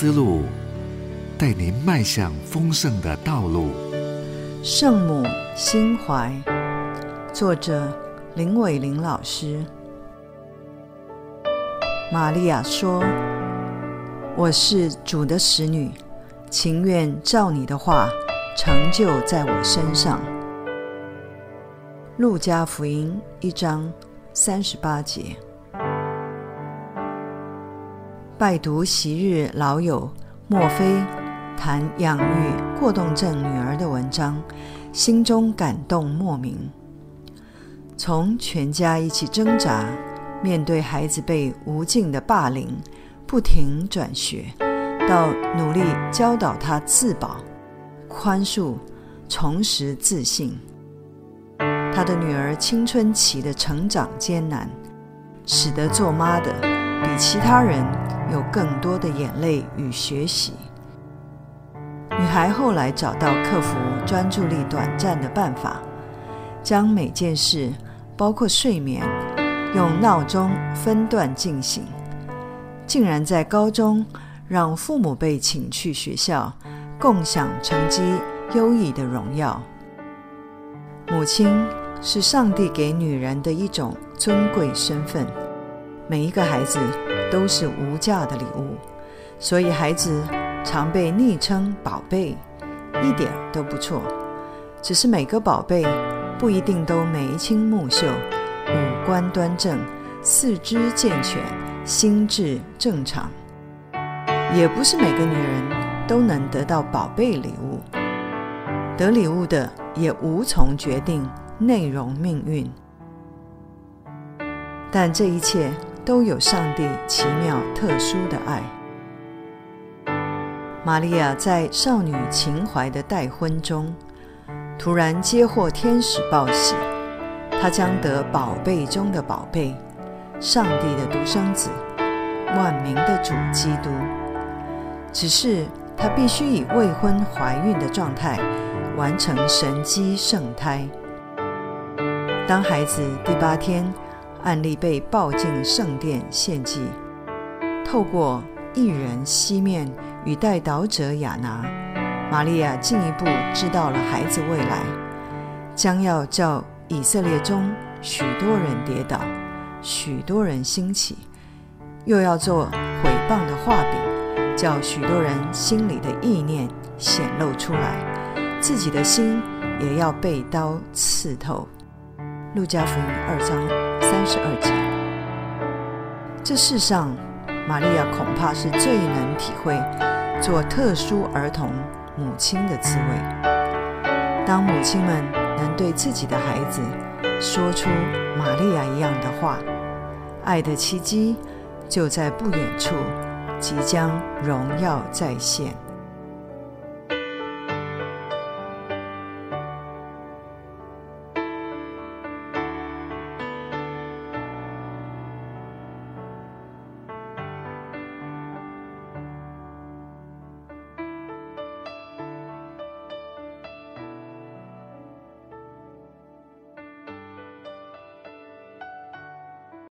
思路，带您迈向丰盛的道路。圣母心怀，作者林伟玲老师。玛利亚说：“我是主的使女，情愿照你的话成就在我身上。”路加福音一章三十八节。拜读昔日老友墨菲谈养育过动症女儿的文章，心中感动莫名。从全家一起挣扎，面对孩子被无尽的霸凌，不停转学，到努力教导他自保、宽恕、重拾自信。他的女儿青春期的成长艰难，使得做妈的比其他人有更多的眼泪与学习。女孩后来找到克服专注力短暂的办法，将每件事，包括睡眠，用闹钟分段进行，竟然在高中让父母被请去学校，共享成绩优异的荣耀。母亲是上帝给女人的一种尊贵身份，每一个孩子都是无价的礼物，所以孩子。常被昵称“宝贝”，一点都不错。只是每个宝贝不一定都眉清目秀、五官端正、四肢健全、心智正常。也不是每个女人都能得到宝贝礼物。得礼物的也无从决定内容命运。但这一切都有上帝奇妙特殊的爱。玛利亚在少女情怀的待婚中，突然接获天使报喜，她将得宝贝中的宝贝，上帝的独生子，万民的主基督。只是她必须以未婚怀孕的状态完成神机圣胎。当孩子第八天，案例被抱进圣殿献祭，透过一人西面。与代祷者亚拿，玛利亚进一步知道了孩子未来将要叫以色列中许多人跌倒，许多人兴起，又要做毁谤的画饼，叫许多人心里的意念显露出来，自己的心也要被刀刺透。路加福音二章三十二节，这世上。玛利亚恐怕是最能体会做特殊儿童母亲的滋味。当母亲们能对自己的孩子说出玛利亚一样的话，爱的奇迹就在不远处即将荣耀再现。